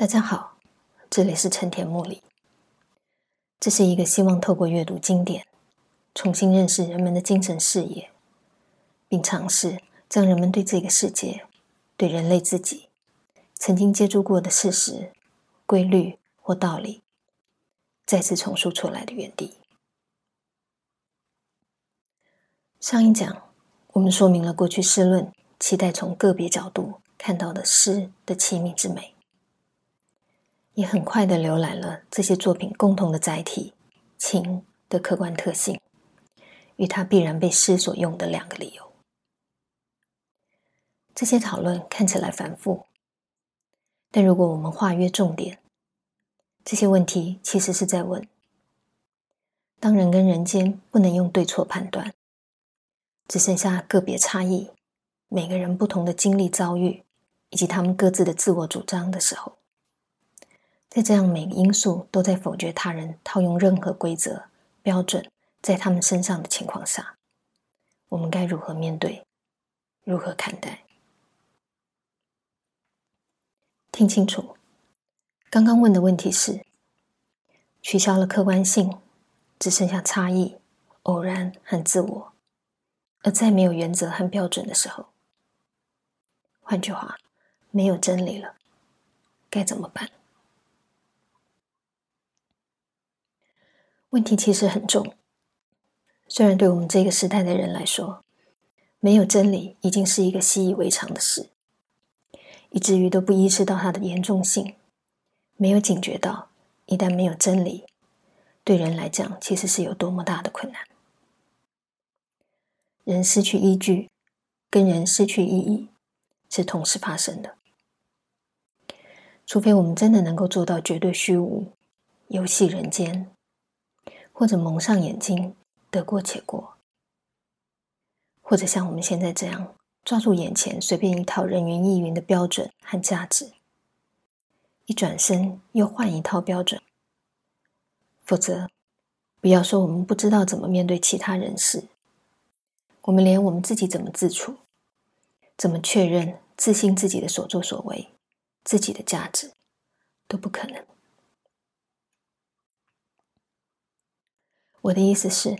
大家好，这里是陈田木里。这是一个希望透过阅读经典，重新认识人们的精神视野，并尝试将人们对这个世界、对人类自己曾经接触过的事实、规律或道理，再次重述出来的原地。上一讲我们说明了过去诗论期待从个别角度看到的诗的奇密之美。也很快的浏览了这些作品共同的载体“情”的客观特性，与它必然被诗所用的两个理由。这些讨论看起来繁复，但如果我们划约重点，这些问题其实是在问：当人跟人间不能用对错判断，只剩下个别差异，每个人不同的经历遭遇，以及他们各自的自我主张的时候。在这样每个因素都在否决他人套用任何规则标准在他们身上的情况下，我们该如何面对？如何看待？听清楚，刚刚问的问题是：取消了客观性，只剩下差异、偶然和自我，而再没有原则和标准的时候，换句话，没有真理了，该怎么办？问题其实很重，虽然对我们这个时代的人来说，没有真理已经是一个习以为常的事，以至于都不意识到它的严重性，没有警觉到一旦没有真理，对人来讲其实是有多么大的困难。人失去依据，跟人失去意义，是同时发生的。除非我们真的能够做到绝对虚无，游戏人间。或者蒙上眼睛，得过且过；或者像我们现在这样抓住眼前随便一套人云亦云的标准和价值，一转身又换一套标准。否则，不要说我们不知道怎么面对其他人事，我们连我们自己怎么自处、怎么确认、自信自己的所作所为、自己的价值，都不可能。我的意思是，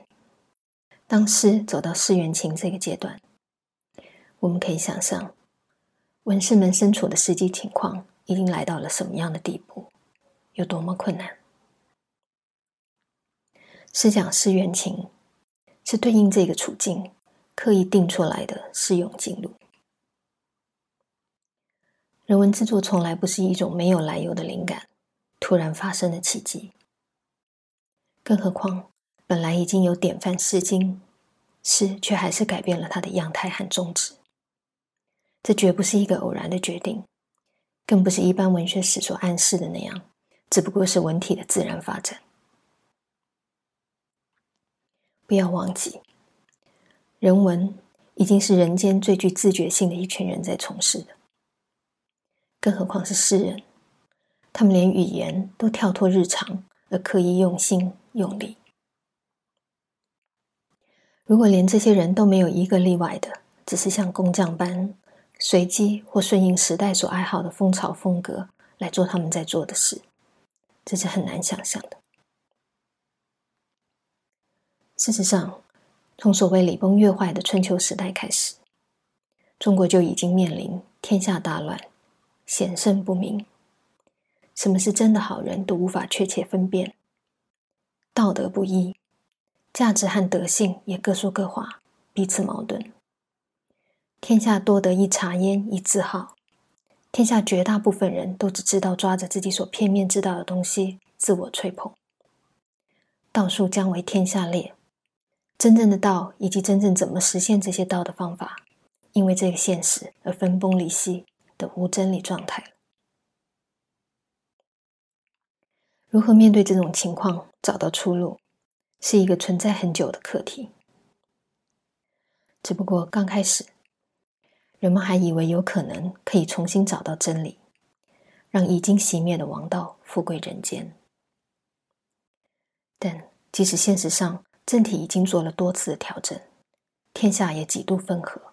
当诗走到世缘情这个阶段，我们可以想象，文士们身处的实际情况已经来到了什么样的地步，有多么困难。诗讲世缘情，是对应这个处境刻意定出来的适用进路。人文制作从来不是一种没有来由的灵感，突然发生的奇迹，更何况。本来已经有典范《诗经》，诗却还是改变了它的样态和宗旨。这绝不是一个偶然的决定，更不是一般文学史所暗示的那样，只不过是文体的自然发展。不要忘记，人文已经是人间最具自觉性的一群人在从事的，更何况是诗人，他们连语言都跳脱日常，而刻意用心用力。如果连这些人都没有一个例外的，只是像工匠般随机或顺应时代所爱好的风潮风格来做他们在做的事，这是很难想象的。事实上，从所谓礼崩乐坏的春秋时代开始，中国就已经面临天下大乱、险胜不明，什么是真的好人都无法确切分辨，道德不一。价值和德性也各说各话，彼此矛盾。天下多得一茶烟一字号，天下绝大部分人都只知道抓着自己所片面知道的东西自我吹捧。道术将为天下裂，真正的道以及真正怎么实现这些道的方法，因为这个现实而分崩离析的无真理状态。如何面对这种情况，找到出路？是一个存在很久的课题，只不过刚开始，人们还以为有可能可以重新找到真理，让已经熄灭的王道富贵人间。但即使现实上政体已经做了多次的调整，天下也几度分合，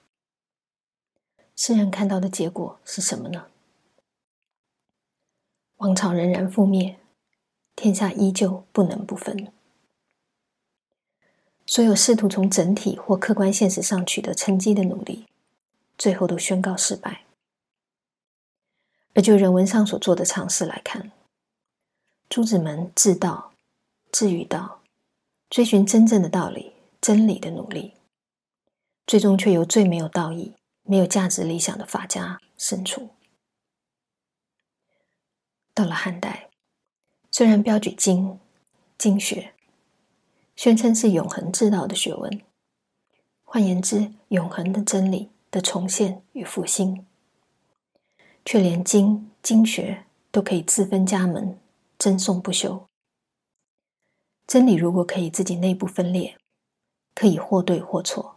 世人看到的结果是什么呢？王朝仍然覆灭，天下依旧不能不分。所有试图从整体或客观现实上取得成绩的努力，最后都宣告失败。而就人文上所做的尝试来看，诸子们治道、治于道，追寻真正的道理、真理的努力，最终却由最没有道义、没有价值理想的法家胜出。到了汉代，虽然标举经、经学，宣称是永恒之道的学问，换言之，永恒的真理的重现与复兴。却连经经学都可以自分家门，争讼不休。真理如果可以自己内部分裂，可以或对或错，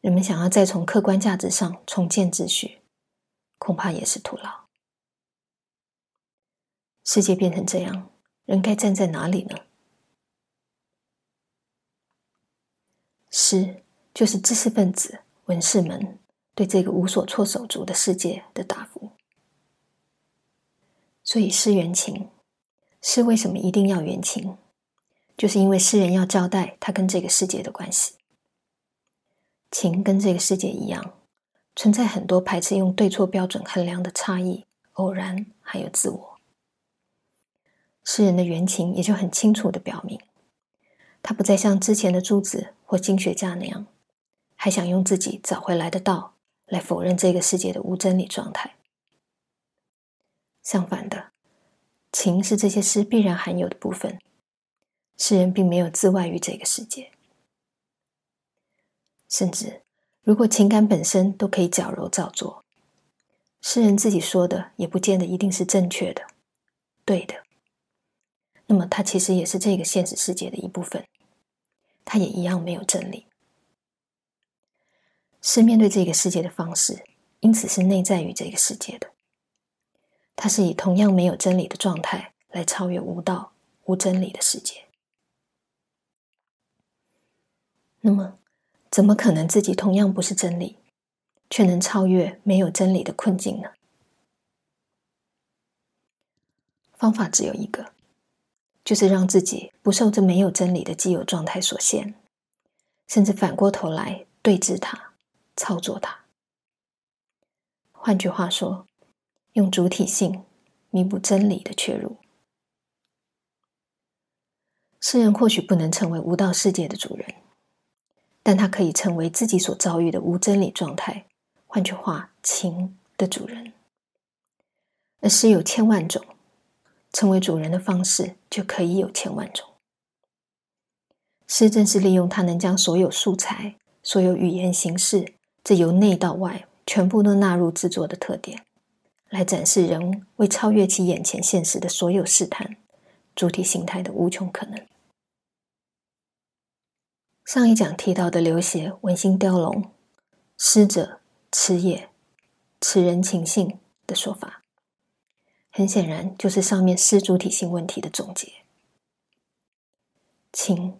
人们想要再从客观价值上重建秩序，恐怕也是徒劳。世界变成这样，人该站在哪里呢？诗就是知识分子、文士们。对这个无所措手足的世界的答复，所以诗缘情，诗为什么一定要缘情？就是因为诗人要交代他跟这个世界的关系。情跟这个世界一样，存在很多排斥用对错标准衡量的差异、偶然，还有自我。诗人的缘情也就很清楚的表明，他不再像之前的诸子或经学家那样，还想用自己找回来的道。来否认这个世界的无真理状态。相反的，情是这些诗必然含有的部分。诗人并没有自外于这个世界，甚至如果情感本身都可以矫揉造作，诗人自己说的也不见得一定是正确的、对的。那么，他其实也是这个现实世界的一部分，他也一样没有真理。是面对这个世界的方式，因此是内在于这个世界的。它是以同样没有真理的状态来超越无道、无真理的世界。那么，怎么可能自己同样不是真理，却能超越没有真理的困境呢？方法只有一个，就是让自己不受这没有真理的既有状态所限，甚至反过头来对峙它。操作它。换句话说，用主体性弥补真理的缺入。诗人或许不能成为无道世界的主人，但他可以成为自己所遭遇的无真理状态。换句话，情的主人。而诗有千万种，成为主人的方式就可以有千万种。诗正是利用它能将所有素材、所有语言形式。这由内到外全部都纳入制作的特点，来展示人为超越其眼前现实的所有试探主体形态的无穷可能。上一讲提到的刘勰《文心雕龙》，诗者痴也，痴人情性的说法，很显然就是上面诗主体性问题的总结。情。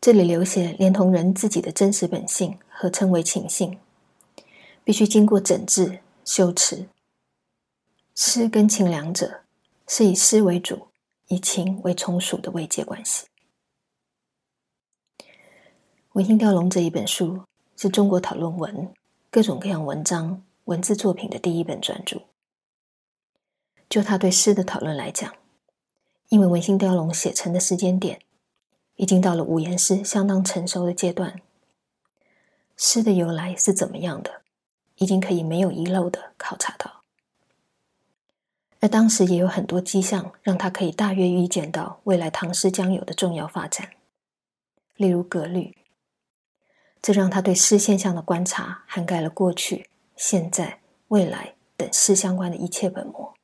这里刘勰连同人自己的真实本性合称为情性，必须经过整治修持。诗跟情两者是以诗为主，以情为从属的慰藉关系。《文心雕龙》这一本书是中国讨论文、各种各样文章、文字作品的第一本专著。就他对诗的讨论来讲，因为《文心雕龙》写成的时间点。已经到了五言诗相当成熟的阶段，诗的由来是怎么样的，已经可以没有遗漏的考察到。而当时也有很多迹象，让他可以大约预见到未来唐诗将有的重要发展，例如格律。这让他对诗现象的观察涵盖了过去、现在、未来等诗相关的一切本末，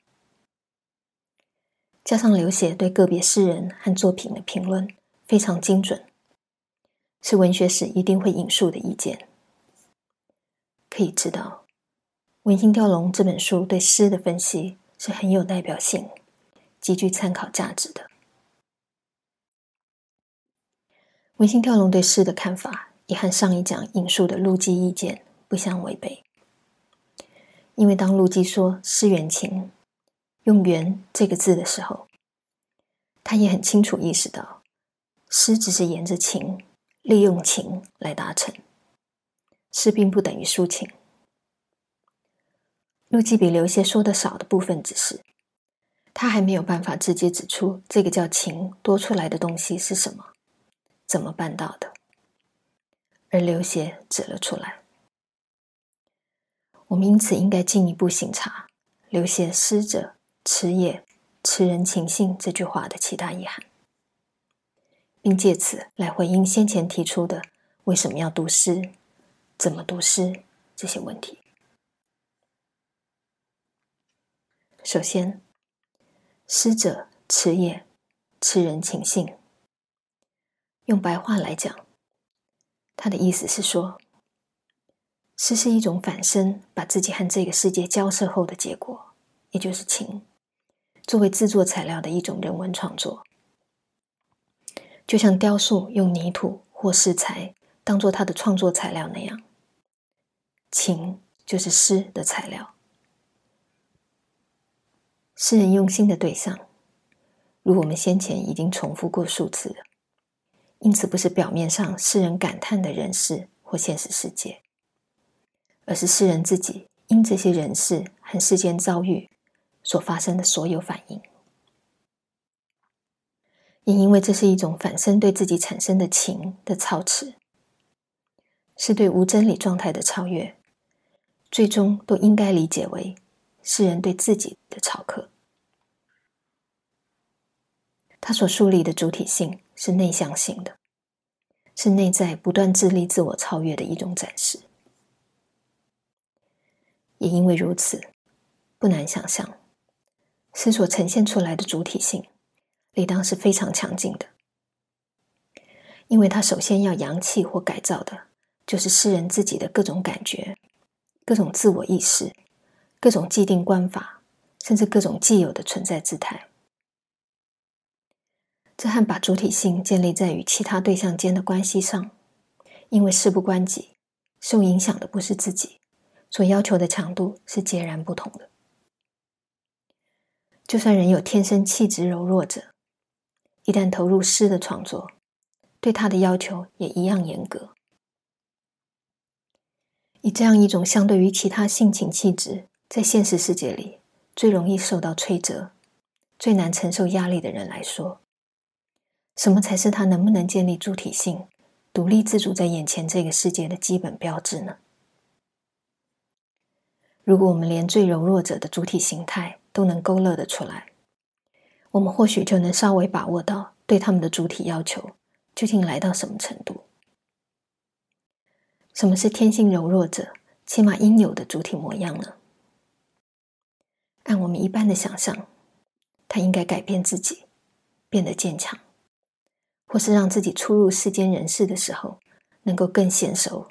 加上刘勰对个别诗人和作品的评论。非常精准，是文学史一定会引述的意见。可以知道，《文心雕龙》这本书对诗的分析是很有代表性、极具参考价值的。《文心雕龙》对诗的看法也和上一讲引述的陆机意见不相违背，因为当陆机说诗缘情，用“缘”这个字的时候，他也很清楚意识到，诗只是沿着情，利用情来达成，诗并不等于抒情。陆基比刘谢说的少的部分，只是他还没有办法直接指出这个叫情多出来的东西是什么，怎么办到的，而刘谢指了出来。我们因此应该进一步省察刘谢“师者，词也，词人情性”这句话的其他意涵，并借此来回应先前提出的为什么要读诗、怎么读诗这些问题。首先，师者，词也，词人情性。用白话来讲，他的意思是说，诗是一种反身，把自己和这个世界交涉后的结果，也就是情，作为制作材料的一种人文创作。就像雕塑用泥土或石材当做它的创作材料那样，情就是诗的材料。诗人用心的对象，如我们先前已经重复过数次了，因此不是表面上诗人感叹的人事或现实世界，而是诗人自己因这些人事和世间遭遇所发生的所有反应。也因为这是一种反身对自己产生的情的操持，是对无真理状态的超越，最终都应该理解为世人对自己的超克。他所树立的主体性是内向性的，是内在不断致力自我超越的一种展示。也因为如此，不难想象，诗所呈现出来的主体性，理当是非常强劲的。因为他首先要扬弃或改造的，就是诗人自己的各种感觉、各种自我意识、各种既定观法，甚至各种既有的存在姿态。这和把主体性建立在与其他对象间的关系上，因为事不关己，受影响的不是自己，所要求的强度是截然不同的。就算人有天生气质柔弱者，一旦投入诗的创作，对他的要求也一样严格。以这样一种相对于其他性情气质，在现实世界里最容易受到摧折、最难承受压力的人来说，什么才是他能不能建立主体性、独立自主在眼前这个世界的基本标志呢？如果我们连最柔弱者的主体形态都能勾勒得出来，我们或许就能稍微把握到对他们的主体要求究竟来到什么程度。什么是天性柔弱者起码应有的主体模样呢？按我们一般的想象，他应该改变自己，变得坚强。或是让自己出入世间人世的时候，能够更娴熟、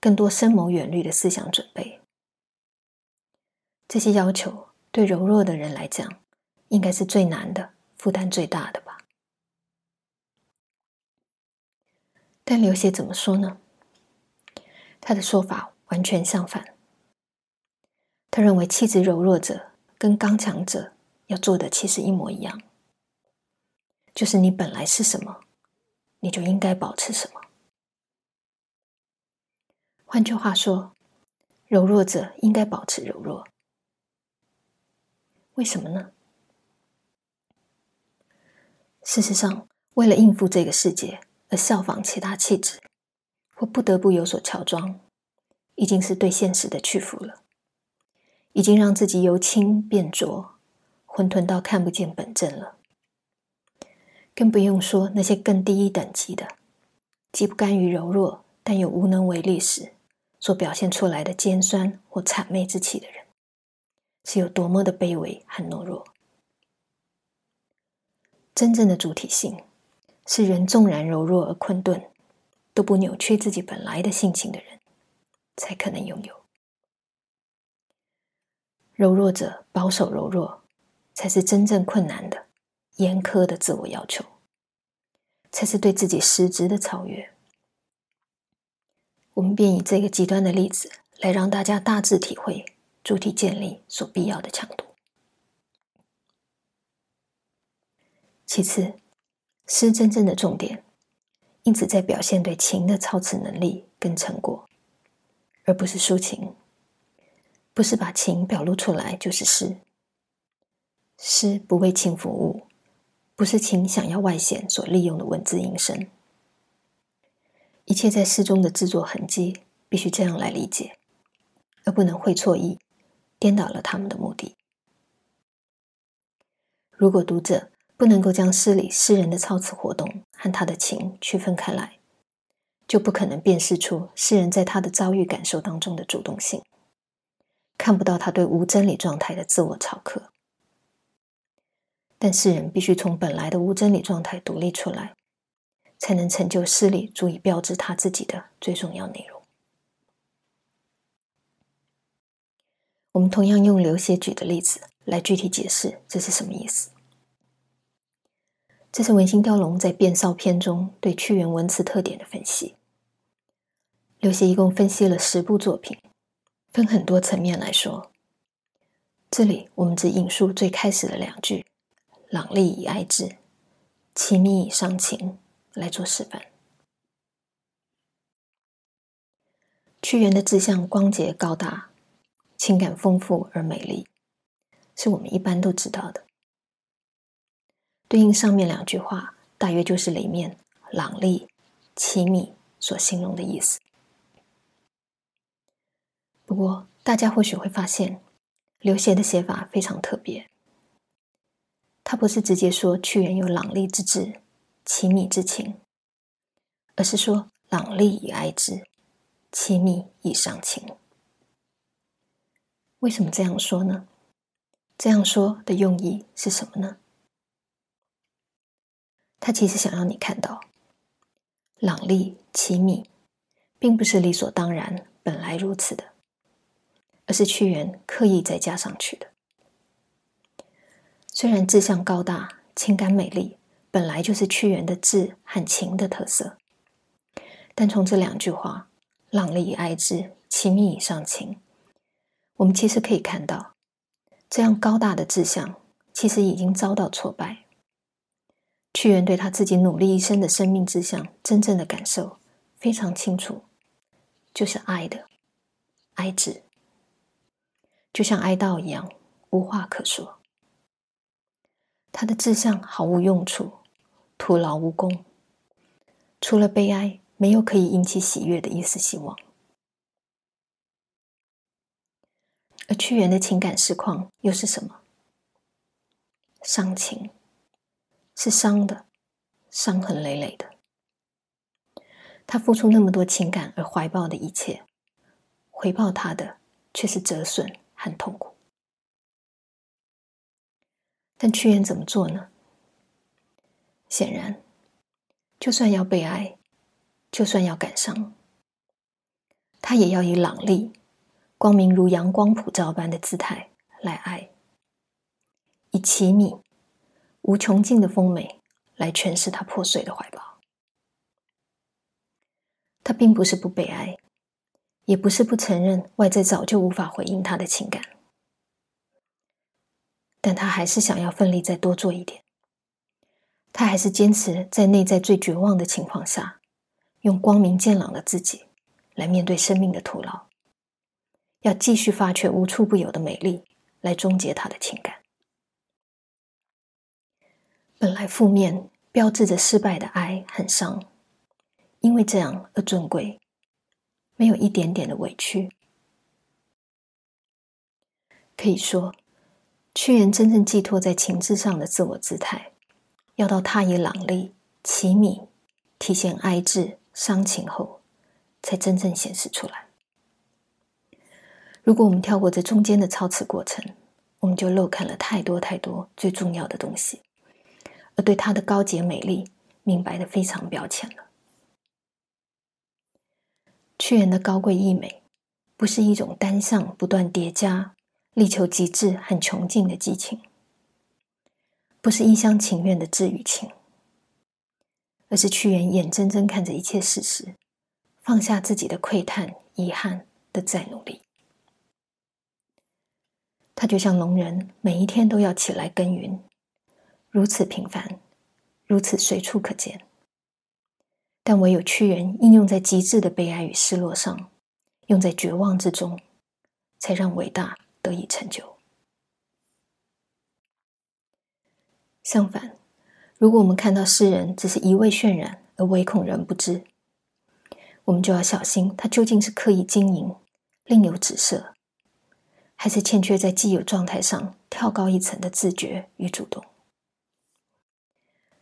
更多深谋远虑的思想准备。这些要求对柔弱的人来讲，应该是最难的、负担最大的吧？但刘协怎么说呢？他的说法完全相反。他认为气质柔弱者跟刚强者要做的其实一模一样，就是你本来是什么。你就应该保持什么？换句话说，柔弱者应该保持柔弱。为什么呢？事实上，为了应付这个世界而效仿其他气质，或不得不有所乔装，已经是对现实的屈服了，已经让自己由轻变浊，混沌到看不见本真了。更不用说那些更低一等级的，既不甘于柔弱，但又无能为力时，所表现出来的尖酸或谄媚之气的人，是有多么的卑微和懦弱。真正的主体性，是人纵然柔弱而困顿，都不扭曲自己本来的性情的人，才可能拥有。柔弱者保守柔弱，才是真正困难的。严苛的自我要求，才是对自己实质的超越。我们便以这个极端的例子来让大家大致体会主体建立所必要的强度。其次，诗真正的重点，因此在表现对情的操持能力跟成果，而不是抒情。不是把情表露出来就是诗。诗不为情服务，不是情想要外显所利用的文字音声。一切在诗中的制作痕迹，必须这样来理解，而不能会错意，颠倒了他们的目的。如果读者不能够将诗里诗人的操词活动和他的情区分开来，就不可能辨识出诗人在他的遭遇感受当中的主动性。看不到他对无真理状态的自我嘲客，但诗人必须从本来的无真理状态独立出来，才能成就诗里足以标志他自己的最重要内容。我们同样用刘勰举的例子来具体解释这是什么意思。这是文心雕龙在《变骚篇》中对屈原文词特点的分析。刘勰一共分析了十部作品。分很多层面来说，这里我们只引述最开始的两句“朗丽以哀之，凄密以伤情”来做示范。屈原的志向光洁高大，情感丰富而美丽，是我们一般都知道的。对应上面两句话，大约就是里面“朗丽”“凄密”所形容的意思。不过，大家或许会发现，刘勰的写法非常特别。他不是直接说屈原有朗丽之志、凄密之情，而是说朗丽以哀之，凄密以伤情。为什么这样说呢？这样说的用意是什么呢？他其实想让你看到，朗丽、凄密，并不是理所当然、本来如此的。而是屈原刻意再加上去的。虽然志向高大、情感美丽，本来就是屈原的志和情的特色，但从这两句话“朗丽以哀之，凄密以上情”，我们其实可以看到，这样高大的志向其实已经遭到挫败。屈原对他自己努力一生的生命志向真正的感受非常清楚，就是爱的哀之。就像哀悼一样，无话可说。他的志向毫无用处，徒劳无功。除了悲哀，没有可以引起喜悦的一丝希望。而屈原的情感实况又是什么？伤情，是伤的，伤痕累累的。他付出那么多情感而怀抱的一切，回报他的却是折损。和痛苦，但屈原怎么做呢？显然，就算要被爱，就算要感伤，他也要以朗丽、光明如阳光普照般的姿态来爱，以奇密、无穷尽的丰美来诠释他破碎的怀抱。他并不是不被爱。也不是不承认外在早就无法回应他的情感，但他还是想要奋力再多做一点。他还是坚持在内在最绝望的情况下，用光明健朗的自己来面对生命的徒劳，要继续发掘无处不有的美丽，来终结他的情感。本来负面标志着失败的哀很伤，因为这样而尊贵。没有一点点的委屈，可以说，屈原真正寄托在情志上的自我姿态，要到他以朗丽、奇密体现哀志、伤情后，才真正显示出来。如果我们跳过这中间的操持过程，我们就漏看了太多太多最重要的东西，而对他的高洁美丽明白的非常表浅了。屈原的高贵溢美，不是一种单向不断叠加、力求极致和穷尽的激情，不是一厢情愿的志与情，而是屈原眼睁睁看着一切事实，放下自己的喟叹、遗憾的再努力。他就像农人，每一天都要起来耕耘，如此平凡如此随处可见。但唯有屈原应用在极致的悲哀与失落上，用在绝望之中，才让伟大得以成就。相反，如果我们看到诗人只是一味渲染而唯恐人不知，我们就要小心，他究竟是刻意经营，另有指涉，还是欠缺在既有状态上跳高一层的自觉与主动。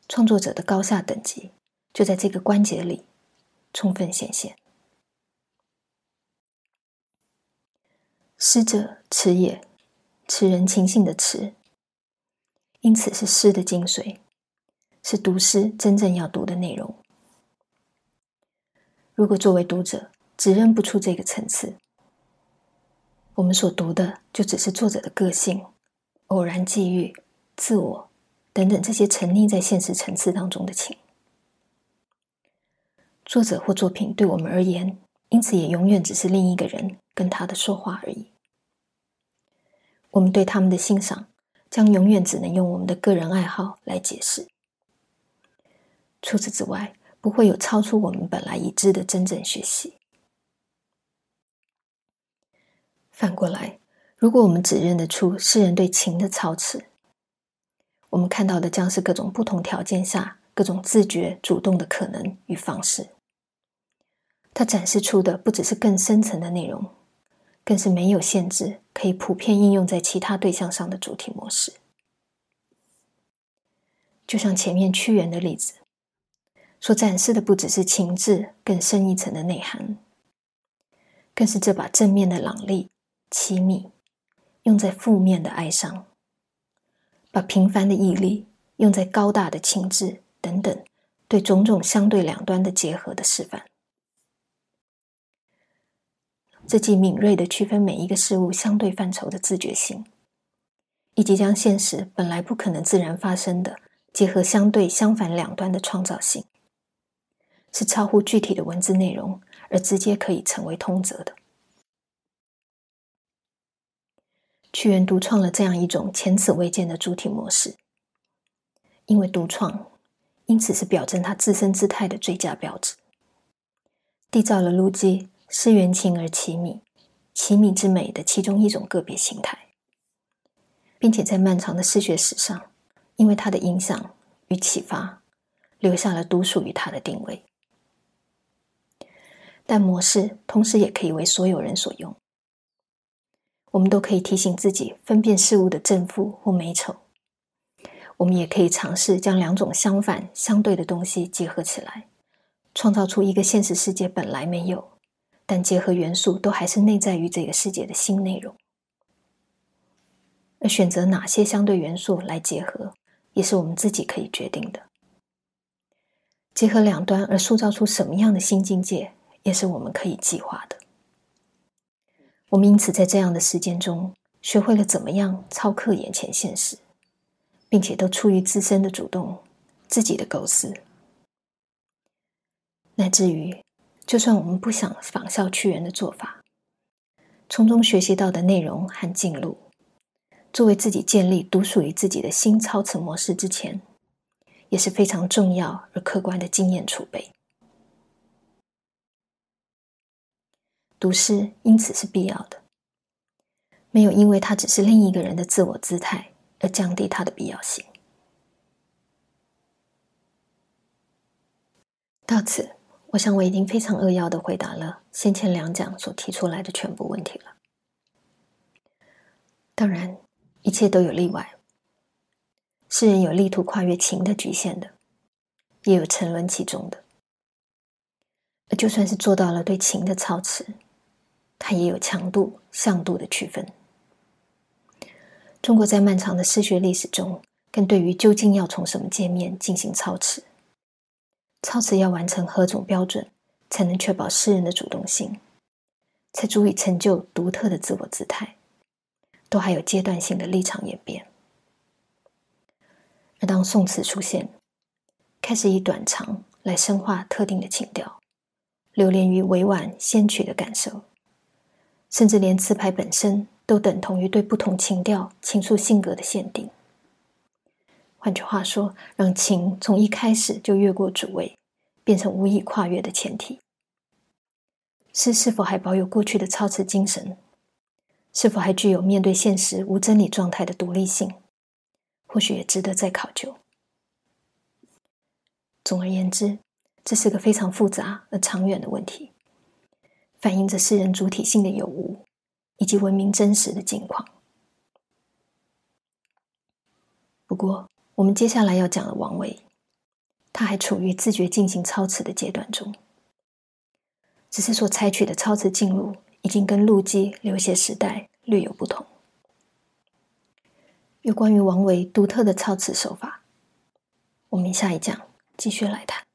创作者的高下等级就在这个关节里充分显现。诗者词也，词人情性的词，因此是诗的精髓，是读诗真正要读的内容。如果作为读者只认不出这个层次，我们所读的就只是作者的个性、偶然际遇、自我等等这些沉溺在现实层次当中的情。作者或作品对我们而言，因此也永远只是另一个人跟他的说话而已。我们对他们的欣赏，将永远只能用我们的个人爱好来解释。除此之外，不会有超出我们本来已知的真正学习。反过来，如果我们只认得出诗人对情的操持，我们看到的将是各种不同条件下各种自觉主动的可能与方式。它展示出的不只是更深层的内容，更是没有限制、可以普遍应用在其他对象上的主题模式。就像前面屈原的例子。所展示的不只是情志更深一层的内涵，更是这把正面的朗力、凄密，用在负面的哀伤；把平凡的毅力用在高大的情志等等，对种种相对两端的结合的示范。这既敏锐的区分每一个事物相对范畴的自觉性，以及将现实本来不可能自然发生的结合相对相反两端的创造性。是超乎具体的文字内容，而直接可以成为通则的。屈原独创了这样一种前此未见的主体模式，因为独创，因此是表征他自身姿态的最佳标志。缔造了陆机诗缘情而奇米，奇米之美的其中一种个别形态，并且在漫长的诗学史上，因为他的影响与启发，留下了独属于他的定位。但模式同时也可以为所有人所用。我们都可以提醒自己分辨事物的正负或美丑。我们也可以尝试将两种相反、相对的东西结合起来，创造出一个现实世界本来没有，但结合元素都还是内在于这个世界的新内容。而选择哪些相对元素来结合，也是我们自己可以决定的。结合两端而塑造出什么样的新境界？也是我们可以计划的。我们因此在这样的时间中，学会了怎么样操课眼前现实，并且都出于自身的主动、自己的构思，乃至于，就算我们不想仿效屈原的做法，从中学习到的内容和进路，作为自己建立独属于自己的新操词模式之前，也是非常重要而客观的经验储备。读诗因此是必要的，没有因为它只是另一个人的自我姿态而降低它的必要性。到此，我想我已经非常扼要的回答了先前两讲所提出来的全部问题了。当然，一切都有例外。诗人有力图跨越情的局限的，也有沉沦其中的。而就算是做到了对情的操持。它也有强度、向度的区分。中国在漫长的诗学历史中，更对于究竟要从什么界面进行操持，操持要完成何种标准，才能确保诗人的主动性，才足以成就独特的自我姿态，都还有阶段性的立场演变。而当宋词出现，开始以短长来深化特定的情调，流连于委婉先曲的感受。甚至连词牌本身都等同于对不同情调、情愫性格的限定。换句话说，让情从一开始就越过主位，变成无以跨越的前提。诗是否还保有过去的超词精神？是否还具有面对现实无真理状态的独立性？或许也值得再考究。总而言之，这是个非常复杂而长远的问题，反映着诗人主体性的有无，以及文明真实的境况。不过，我们接下来要讲的王维，他还处于自觉进行操词的阶段中，只是所采取的操词进路已经跟陆机流写时代略有不同。有关于王维独特的操词手法，我们下一讲继续来谈。